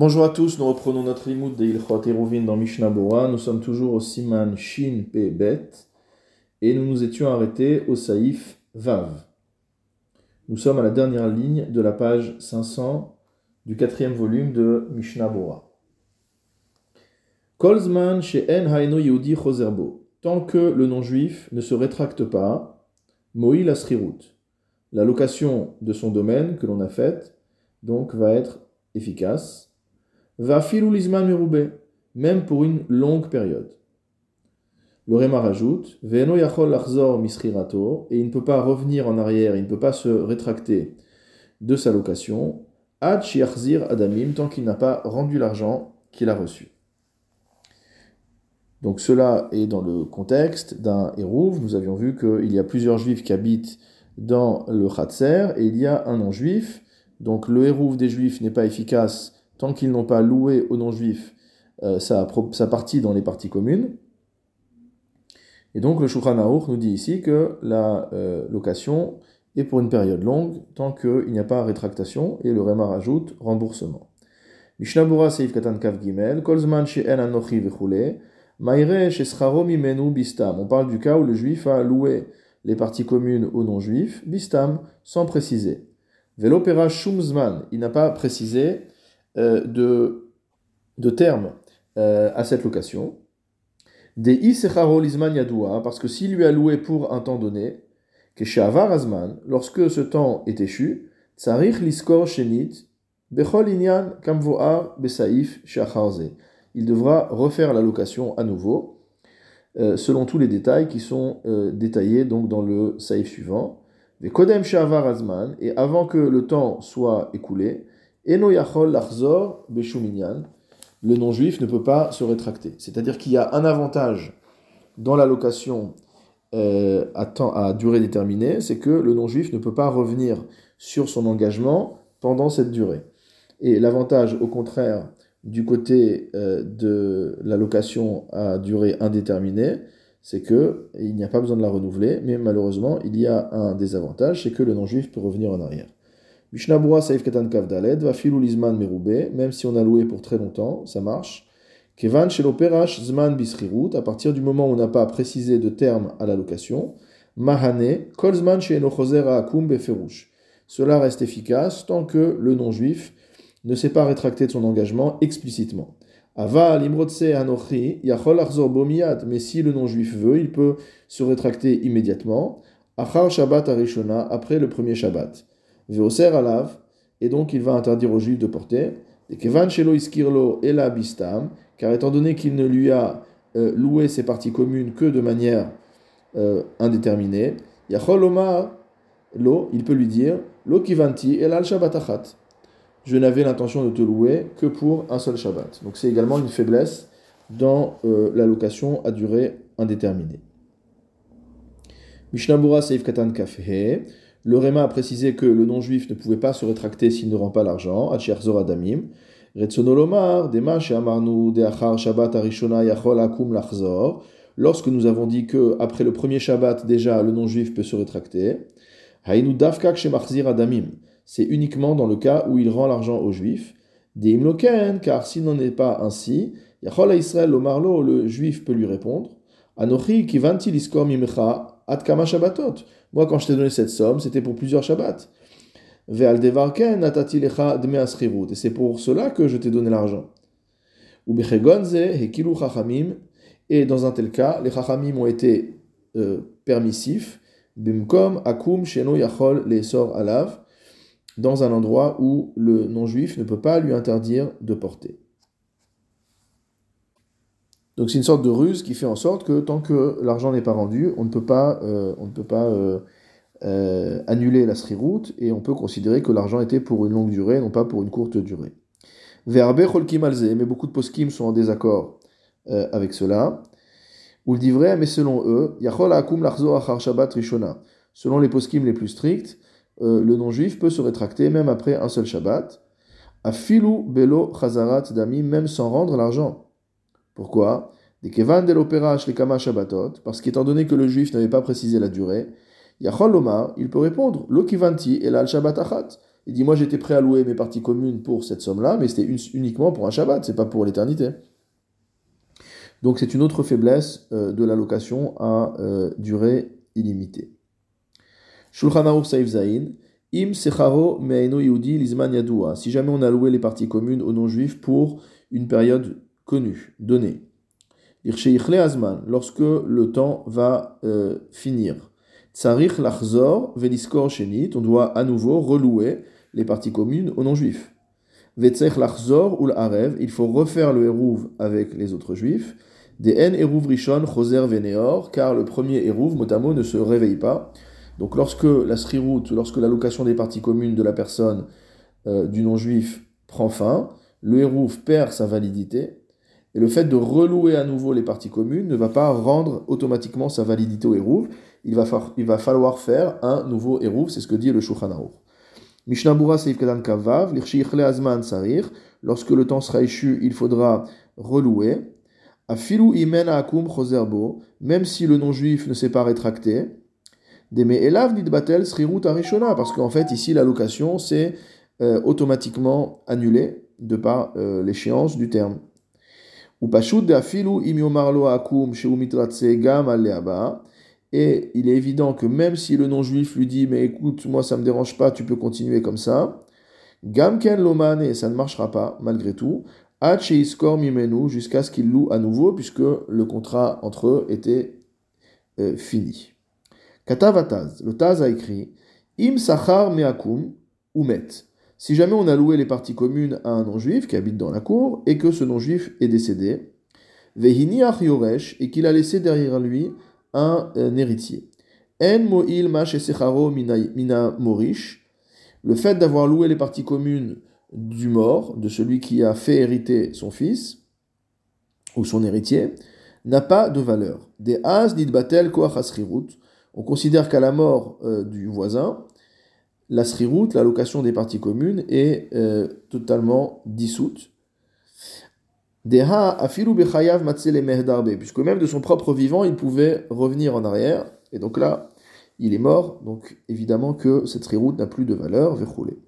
Bonjour à tous, nous reprenons notre limoud de Ilchot Eruvin dans Mishnah Bora. Nous sommes toujours au Siman Shin Pe Bet et nous nous étions arrêtés au Saïf Vav. Nous sommes à la dernière ligne de la page 500 du quatrième volume de Mishnah Bora. Kolzman She'en Haino Yehudi Choserbo. Tant que le non-juif ne se rétracte pas, Moïl Asrirut. La location de son domaine que l'on a faite, donc, va être efficace va même pour une longue période. Le Réma rajoute yachol lachzor et il ne peut pas revenir en arrière, il ne peut pas se rétracter de sa location, ad shiachzir adamim, tant qu'il n'a pas rendu l'argent qu'il a reçu. Donc cela est dans le contexte d'un Hérouv. Nous avions vu qu'il y a plusieurs juifs qui habitent dans le Khatser et il y a un non-juif. Donc le Hérouv des juifs n'est pas efficace tant qu'ils n'ont pas loué aux non-juifs euh, sa, partie dans les parties communes. Et donc le Shulchan nous dit ici que la euh, location est pour une période longue, tant qu'il n'y a pas rétractation, et le Réma rajoute remboursement. Mishnabura Seif Katan Kav Gimel, Kolzman She'en Anochi Vechule, Maire Shescharo Mimenu Bistam. On parle du cas où le juif a loué les parties communes aux non-juifs, Bistam, sans préciser. Velopera Shumzman, il n'a pas précisé de, de termes euh, à cette location. Des isecharo yadoua, parce que s'il lui a loué pour un temps donné, que shavar azman, lorsque ce temps est échu, tsarich liskor shenit, bechol inyan kamvoar besaif shacharze. Il devra refaire la location à nouveau, euh, selon tous les détails qui sont détaillés donc dans le saïf suivant. Kodem shavar azman, et avant que le temps soit écoulé, Eno yachol lachzor le non-juif ne peut pas se rétracter. C'est-à-dire qu'il y a un avantage dans la location euh, à durée déterminée, c'est que le non-juif ne peut pas revenir sur son engagement pendant cette durée. Et l'avantage, au contraire, du côté euh, de la location à durée indéterminée, c'est que il n'y a pas besoin de la renouveler, mais malheureusement, il y a un désavantage, c'est que le non-juif peut revenir en arrière. Mishnabura Saif Katan Kavdaled, va filou l'isman meroubé, même si on a loué pour très longtemps, ça marche. Kevan Sheloperash Zman Bisrirut, à partir du moment où on n'a pas précisé de terme à la location. Mahane, Kolzman Sheenochozer Akum Beferush. Cela reste efficace tant que le non-juif ne s'est pas rétracté de son engagement explicitement. Ava limrotse anochi yachol achzor bomiyad, mais si le non-juif veut, il peut se rétracter immédiatement. Achar Shabbat Arishona, après le premier Shabbat. Veoser et donc il va interdire aux juifs de porter. Et kevan iskirlo ela bistam, car étant donné qu'il ne lui a euh, loué ses parties communes que de manière euh, indéterminée, yachol omar lo, il peut lui dire lo kivanti el al. Je n'avais l'intention de te louer que pour un seul Shabbat. Donc c'est également une faiblesse dans euh, la location à durée indéterminée. Mishnabura Seif Katan Kafhe. Le Réma a précisé que le non-juif ne pouvait pas se rétracter s'il ne rend pas l'argent. Adamim. Lorsque nous avons dit que après le premier Shabbat déjà le non-juif peut se rétracter, adamim. C'est uniquement dans le cas où il rend l'argent aux juifs. Deimloken, car s'il n'en est pas ainsi, Yachol Israël Omarlo, le juif peut lui répondre. Anochi kivanti liskor mimcha ad kama Shabbatot. Moi, quand je t'ai donné cette somme, c'était pour plusieurs Shabbats. Et c'est pour cela que je t'ai donné l'argent. Et dans un tel cas, les chachamim ont été euh, permissifs. Bimkom akum sheno yachol lesor alav. Dans un endroit où le non-juif ne peut pas lui interdire de porter. Donc c'est une sorte de ruse qui fait en sorte que tant que l'argent n'est pas rendu, on ne peut pas, euh, on ne peut pas euh, euh, annuler la sriroute et on peut considérer que l'argent était pour une longue durée, non pas pour une courte durée. Verbe mais beaucoup de poskim sont en désaccord avec cela. Ou le dit vrai, mais selon eux, Selon les poskim les plus stricts, le non-juif peut se rétracter même après un seul Shabbat. Afilu belo chazarat dami, même sans rendre l'argent. Pourquoi? Parce qu'étant donné que le juif n'avait pas précisé la durée, il peut répondre, lo kivanti el al Il dit, moi j'étais prêt à louer mes parties communes pour cette somme-là, mais c'était uniquement pour un Shabbat, c'est pas pour l'éternité. Donc c'est une autre faiblesse euh, de la location à euh, durée illimitée. Shulchan Aruch Saif Zain, Im Secharo Me'eno Yehudi Lizman. Si jamais on a loué les parties communes aux non-juifs pour une période connue, donnée. Azman, lorsque le temps va euh, finir. Tsarich on doit à nouveau relouer les parties communes aux non-juifs. Il faut refaire le Hérouv avec les autres juifs. Des Hérouv Rishon car le premier Hérouv, motamo, ne se réveille pas. Donc lorsque la sriroute, lorsque l'allocation des parties communes de la personne euh, du non-juif prend fin, le Hérouv perd sa validité, et le fait de relouer à nouveau les parties communes ne va pas rendre automatiquement sa validité au Hérouv, il va, falloir faire un nouveau Hérouv, c'est ce que dit le Shulchan Aruch. Mishnabura Seif Kadan Kavav, Azman Sarir, lorsque le temps sera échu, il faudra relouer. Afilu Imen Akum Choserbo, même si le non-juif ne s'est pas rétracté. Deme Elav Nidbatel Srirut Arishona, parce qu'en fait, ici, la location, c'est euh, automatiquement annulé de par euh, l'échéance du terme. Et il est évident que même si le non-juif lui dit Mais écoute, moi ça me dérange pas, tu peux continuer comme ça, Gamken Lomane, ça ne marchera pas, malgré tout, Iskor Mimenu, jusqu'à ce qu'il loue à nouveau, puisque le contrat entre eux était euh, fini. Katavataz, le Taz a écrit Im Sachar Meakum Umet. Si jamais on a loué les parties communes à un non-juif qui habite dans la cour et que ce non-juif est décédé, Vehini Yoresh, et qu'il a laissé derrière lui un, héritier. En mo'il mina morish. Le fait d'avoir loué les parties communes du mort, de celui qui a fait hériter son fils, ou son héritier, n'a pas de valeur. Des as batel On considère qu'à la mort euh, du voisin, la srirout, la location des parties communes, est euh, totalement dissoute puisque même de son propre vivant, il pouvait revenir en arrière. Et donc là, il est mort. Donc évidemment que cette riroute n'a plus de valeur. Verroulé.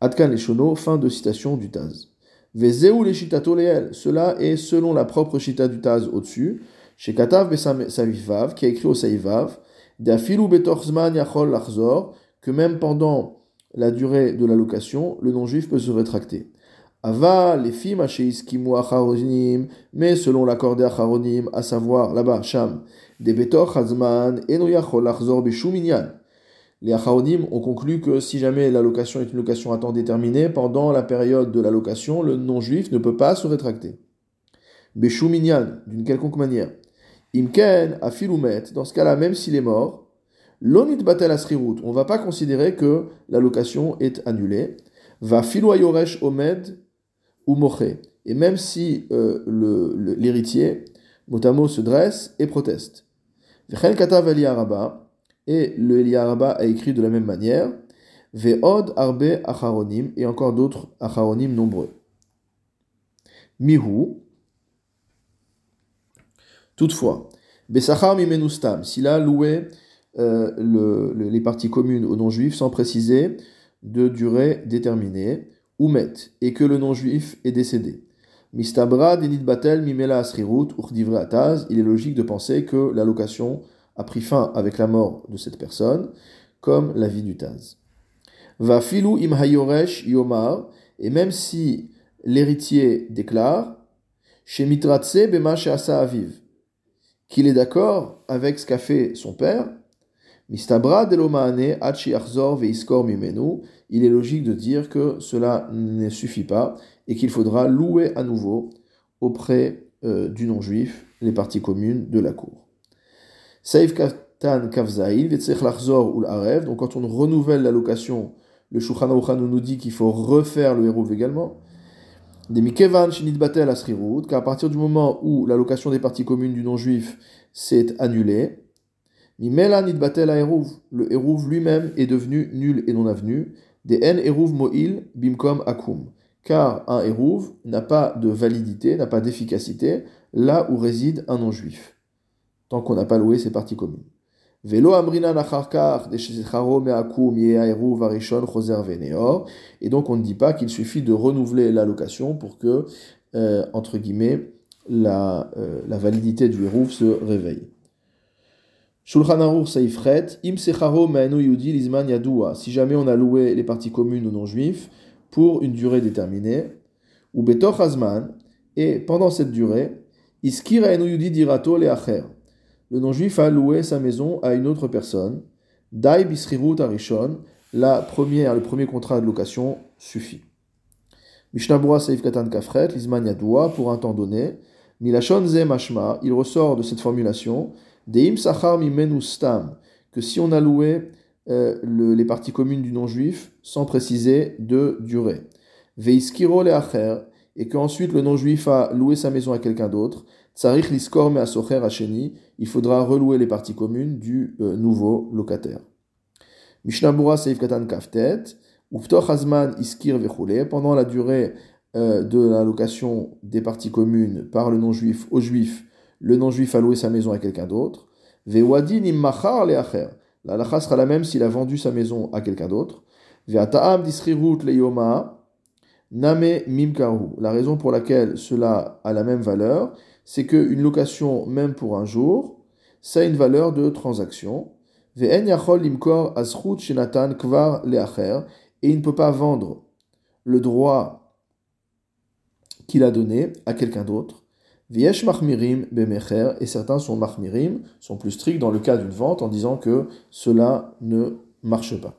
Adkan Leshono, fin de citation du Taz. Vezeu les Cela est selon la propre chita du Taz au-dessus. Chez Katav Savivav, qui a écrit au Saivav, Dafilu Betorzman Yachol Lachzor, que même pendant la durée de la location, le non-juif peut se rétracter. Ava, les filles, mais selon l'accord des acharonim, à savoir là-bas, Sham, des betor hazman, Les acharonim ont conclu que si jamais la location est une location à temps déterminé, pendant la période de la location, le non-juif ne peut pas se rétracter. Beshuminyan, d'une quelconque manière. Imken, afilumet, dans ce cas-là, même s'il est mort, l'onit batel asrirut, on ne va pas considérer que la location est annulée. Va filu ayoresh omed, ou moché. Et même si euh, l'héritier, motamo, se dresse et proteste. katav et le Eliaraba a écrit de la même manière, Ve'od arbe acharonim, et encore d'autres acharonim nombreux. Mihu, toutefois, Besachar mimenustam, s'il a loué euh, le, les parties communes aux non-juifs sans préciser de durée déterminée, Oumet, et que le non-juif est décédé. Mimela ataz, il est logique de penser que la location a pris fin avec la mort de cette personne, comme la vie du Taz. Va filou im hayoresh yomar, et même si l'héritier déclare, chez mitratse bema asa aviv, qu'il est d'accord avec ce qu'a fait son père, Mistabra delomane veiskor mimenu, il est logique de dire que cela ne suffit pas et qu'il faudra louer à nouveau auprès euh, du non-juif les parties communes de la cour. Saif katan kavzaïl, lachzor ou l'arev, donc quand on renouvelle la location, le Shulchan nous dit qu'il faut refaire le hérouv également. Des mikevan shinit batel asrirut, car à partir du moment où la location des parties communes du non-juif s'est annulée, le Hérouv lui-même est devenu nul et non avenu. Des Mo'il Bimkom Akum. Car un Hérouv n'a pas de validité, n'a pas d'efficacité là où réside un non-juif, tant qu'on n'a pas loué ses parties communes. Velo amrina nacharkar yeaeru varishon choser veneor. Et donc on ne dit pas qu'il suffit de renouveler la location pour que, euh, entre guillemets, la, euh, la validité du hérouf se réveille. Im yudi. Si jamais on a loué les parties communes aux non-juifs pour une durée déterminée, ou betoch hazman, et pendant cette durée, iskir enu yudi dirato le non-juif a loué sa maison à une autre personne. Dai bisrirut arishon, la première, le premier contrat de location suffit. Mishnabura Saif Katan Kafret, Lizman Yadoua, pour un temps donné. Milachon Ze Mashma, il ressort de cette formulation, Deim Sachar Mimenu Stam, que si on a loué euh, le, les parties communes du non-juif sans préciser de durée. Veiskiro Leacher, et qu'ensuite le non-juif a loué sa maison à quelqu'un d'autre. Tsarich Liskor Measocher Hacheni, il faudra relouer les parties communes du euh, nouveau locataire. Mishnabura Seif Katan Kaftet, Uftoch Hazman Iskir Vechule, pendant la durée euh, de la location des parties communes par le non-juif au juif, le non-juif a loué sa maison à quelqu'un d'autre. Vewadin Immachar Leacher, la lacha sera la même s'il a vendu sa maison à quelqu'un d'autre. Ve'ataam Disrirut Leyoma, Name Mimkaru. La raison pour laquelle cela a la même valeur, c'est qu'une location, même pour un jour, ça a une valeur de transaction. Et il ne peut pas vendre le droit qu'il a donné à quelqu'un d'autre. Et certains sont mahmirim, sont plus stricts dans le cas d'une vente en disant que cela ne marche pas.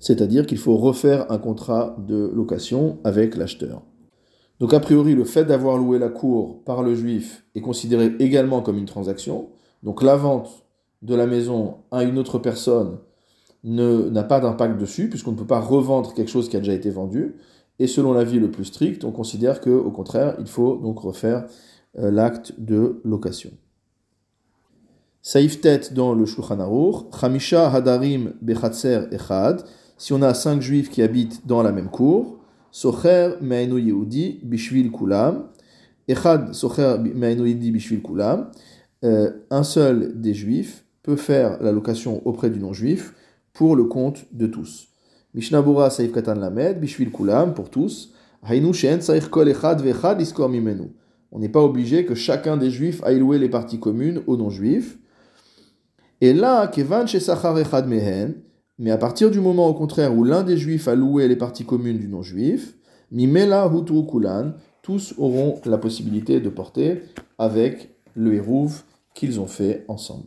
C'est-à-dire qu'il faut refaire un contrat de location avec l'acheteur. Donc a priori, le fait d'avoir loué la cour par le juif est considéré également comme une transaction. Donc la vente de la maison à une autre personne n'a pas d'impact dessus, puisqu'on ne peut pas revendre quelque chose qui a déjà été vendu. Et selon l'avis le plus strict, on considère qu'au contraire, il faut donc refaire euh, l'acte de location. Saïf tête dans le Shulchan Aruch, Chamisha Hadarim Bechatzer Echad, si on a cinq juifs qui habitent dans la même cour, Socher Me'enu Yehudi Bishvil Kulam. Echad Socher Me'enu Yehudi Bishvil Kulam. Euh, un seul des juifs peut faire la location auprès du non-juif pour le compte de tous. Katan Lamed, Bishvil Kulam, pour tous. Kol Echad Vechad Iskor Mimenu. On n'est pas obligé que chacun des juifs aille louer les parties communes aux non-juifs. Et là, Kevan Shesachar Echad Mehen, mais à partir du moment au contraire où l'un des juifs a loué les parties communes du non-juif, Mimela Hutu Kulan, tous auront la possibilité de porter avec le hérouv qu'ils ont fait ensemble.